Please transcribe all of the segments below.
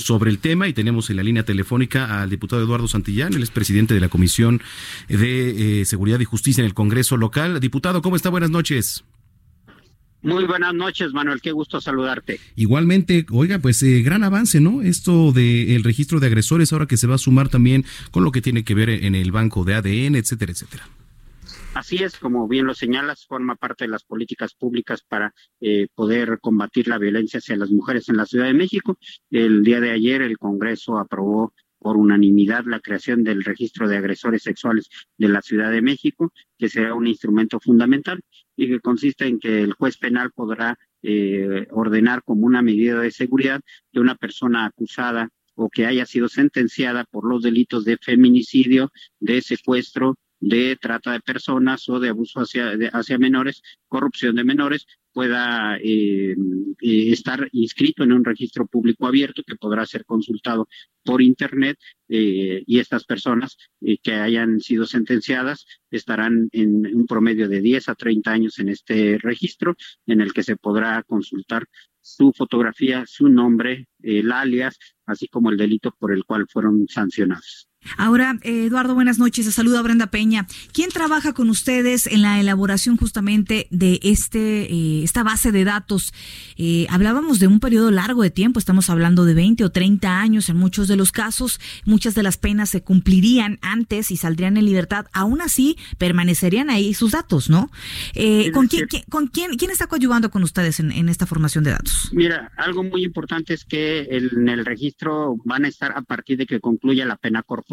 Sobre el tema y tenemos en la línea telefónica al diputado Eduardo Santillán, el presidente de la Comisión de eh, Seguridad y Justicia en el Congreso local. Diputado, ¿cómo está? Buenas noches. Muy buenas noches, Manuel. Qué gusto saludarte. Igualmente, oiga, pues eh, gran avance, ¿no? Esto del registro de agresores, ahora que se va a sumar también con lo que tiene que ver en el banco de ADN, etcétera, etcétera. Así es, como bien lo señalas, forma parte de las políticas públicas para eh, poder combatir la violencia hacia las mujeres en la Ciudad de México. El día de ayer el Congreso aprobó por unanimidad la creación del registro de agresores sexuales de la Ciudad de México, que será un instrumento fundamental y que consiste en que el juez penal podrá eh, ordenar como una medida de seguridad que una persona acusada o que haya sido sentenciada por los delitos de feminicidio, de secuestro, de trata de personas o de abuso hacia, hacia menores, corrupción de menores, pueda eh, eh, estar inscrito en un registro público abierto que podrá ser consultado por Internet eh, y estas personas que hayan sido sentenciadas estarán en un promedio de 10 a 30 años en este registro en el que se podrá consultar su fotografía, su nombre, el alias, así como el delito por el cual fueron sancionados. Ahora, eh, Eduardo, buenas noches. Se saluda Brenda Peña. ¿Quién trabaja con ustedes en la elaboración justamente de este eh, esta base de datos? Eh, hablábamos de un periodo largo de tiempo, estamos hablando de 20 o 30 años en muchos de los casos. Muchas de las penas se cumplirían antes y saldrían en libertad. Aún así, permanecerían ahí sus datos, ¿no? ¿con, quién, ¿Con quién, quién está coadyuvando con ustedes en, esta formación de datos? Mira, algo muy importante es que en el registro van a estar a partir de que concluya la pena corporal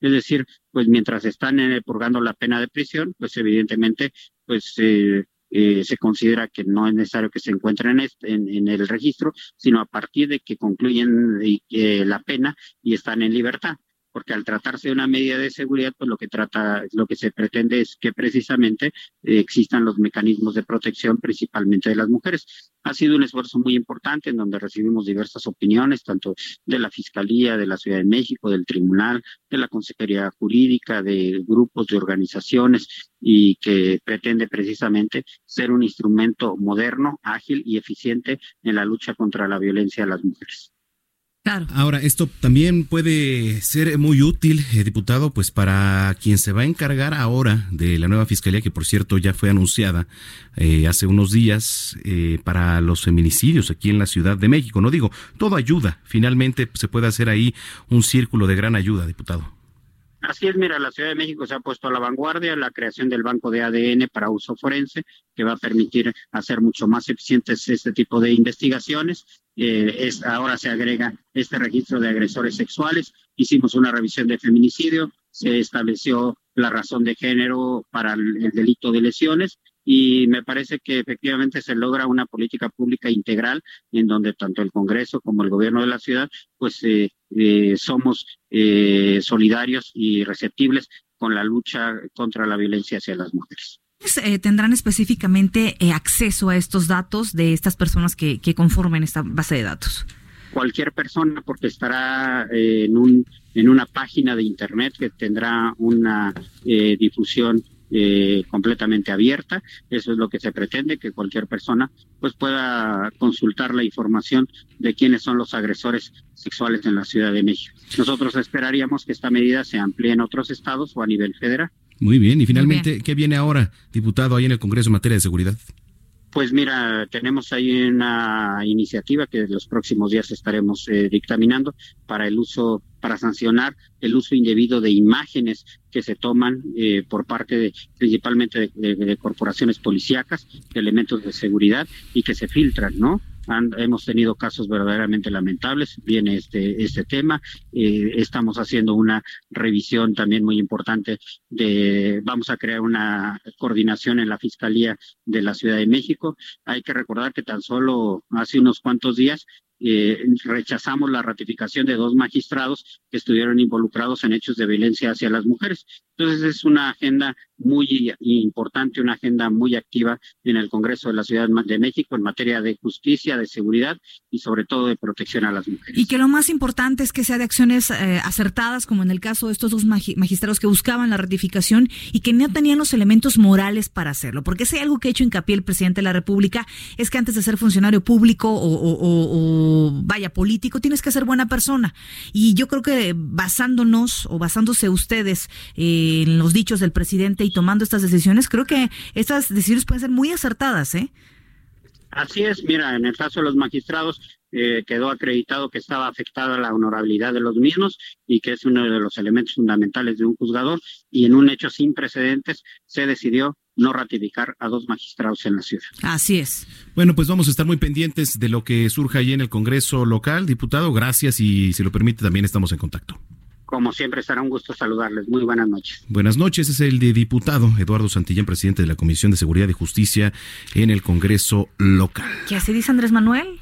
es decir, pues mientras están eh, purgando la pena de prisión, pues evidentemente, pues eh, eh, se considera que no es necesario que se encuentren en, en, el registro, sino a partir de que concluyen la pena y están en libertad porque al tratarse de una medida de seguridad, pues lo que trata, lo que se pretende es que precisamente eh, existan los mecanismos de protección, principalmente de las mujeres. Ha sido un esfuerzo muy importante en donde recibimos diversas opiniones, tanto de la Fiscalía, de la Ciudad de México, del Tribunal, de la Consejería Jurídica, de grupos, de organizaciones, y que pretende precisamente ser un instrumento moderno, ágil y eficiente en la lucha contra la violencia a las mujeres. Ahora, esto también puede ser muy útil, eh, diputado, pues para quien se va a encargar ahora de la nueva fiscalía, que por cierto ya fue anunciada eh, hace unos días eh, para los feminicidios aquí en la Ciudad de México. No digo, todo ayuda. Finalmente se puede hacer ahí un círculo de gran ayuda, diputado. Así es, mira, la Ciudad de México se ha puesto a la vanguardia, la creación del banco de ADN para uso forense, que va a permitir hacer mucho más eficientes este tipo de investigaciones. Eh, ahora se agrega este registro de agresores sexuales. Hicimos una revisión de feminicidio, se estableció la razón de género para el delito de lesiones y me parece que efectivamente se logra una política pública integral en donde tanto el Congreso como el gobierno de la ciudad pues eh, eh, somos eh, solidarios y receptibles con la lucha contra la violencia hacia las mujeres. ¿Tendrán específicamente acceso a estos datos de estas personas que, conformen esta base de datos? Cualquier persona, porque estará en, un, en una página de Internet que tendrá una difusión eh, completamente abierta. Eso es lo que se pretende, que cualquier persona pues pueda consultar la información de quiénes son los agresores sexuales en la Ciudad de México. Nosotros esperaríamos que esta medida se amplíe en otros estados o a nivel federal. Muy bien, y finalmente, ¿qué viene ahora, diputado, ahí en el Congreso en materia de seguridad? Pues mira, tenemos ahí una iniciativa que en los próximos días estaremos eh, dictaminando para el uso, para sancionar el uso indebido de imágenes que se toman eh, por parte de, principalmente de, corporaciones policíacas, de elementos de seguridad y que se filtran, ¿no? Hemos tenido casos verdaderamente lamentables. Viene este, este tema. Eh, estamos haciendo una revisión también muy importante de, vamos a crear una coordinación en la Fiscalía de la Ciudad de México. Hay que recordar que tan solo hace unos cuantos días eh, rechazamos la ratificación de dos magistrados que estuvieron involucrados en hechos de violencia hacia las mujeres. Entonces es una agenda muy importante, una agenda muy activa en el Congreso de la Ciudad de México en materia de justicia, de seguridad y sobre todo de protección a las mujeres. Y que lo más importante es que sea de acciones eh, acertadas, como en el caso de estos dos magistrados que buscaban la ratificación y que no tenían los elementos morales para hacerlo. Porque si hay algo que ha hecho hincapié el presidente de la República es que antes de ser funcionario público o, o vaya político, tienes que ser buena persona. Y yo creo que basándonos o basándose ustedes eh, en los dichos del presidente y tomando estas decisiones, creo que estas decisiones pueden ser muy acertadas, ¿eh? Así es, mira, en el caso de los magistrados eh, quedó acreditado que estaba afectada la honorabilidad de los mismos y que es uno de los elementos fundamentales de un juzgador y en un hecho sin precedentes se decidió no ratificar a dos magistrados en la ciudad. Así es. Bueno, pues vamos a estar muy pendientes de lo que surja allí en el Congreso local, diputado. Gracias y si lo permite también estamos en contacto. Como siempre, será un gusto saludarles. Muy buenas noches. Buenas noches. Es el de diputado Eduardo Santillán, presidente de la Comisión de Seguridad y Justicia en el Congreso local. ¿Qué así dice Andrés Manuel?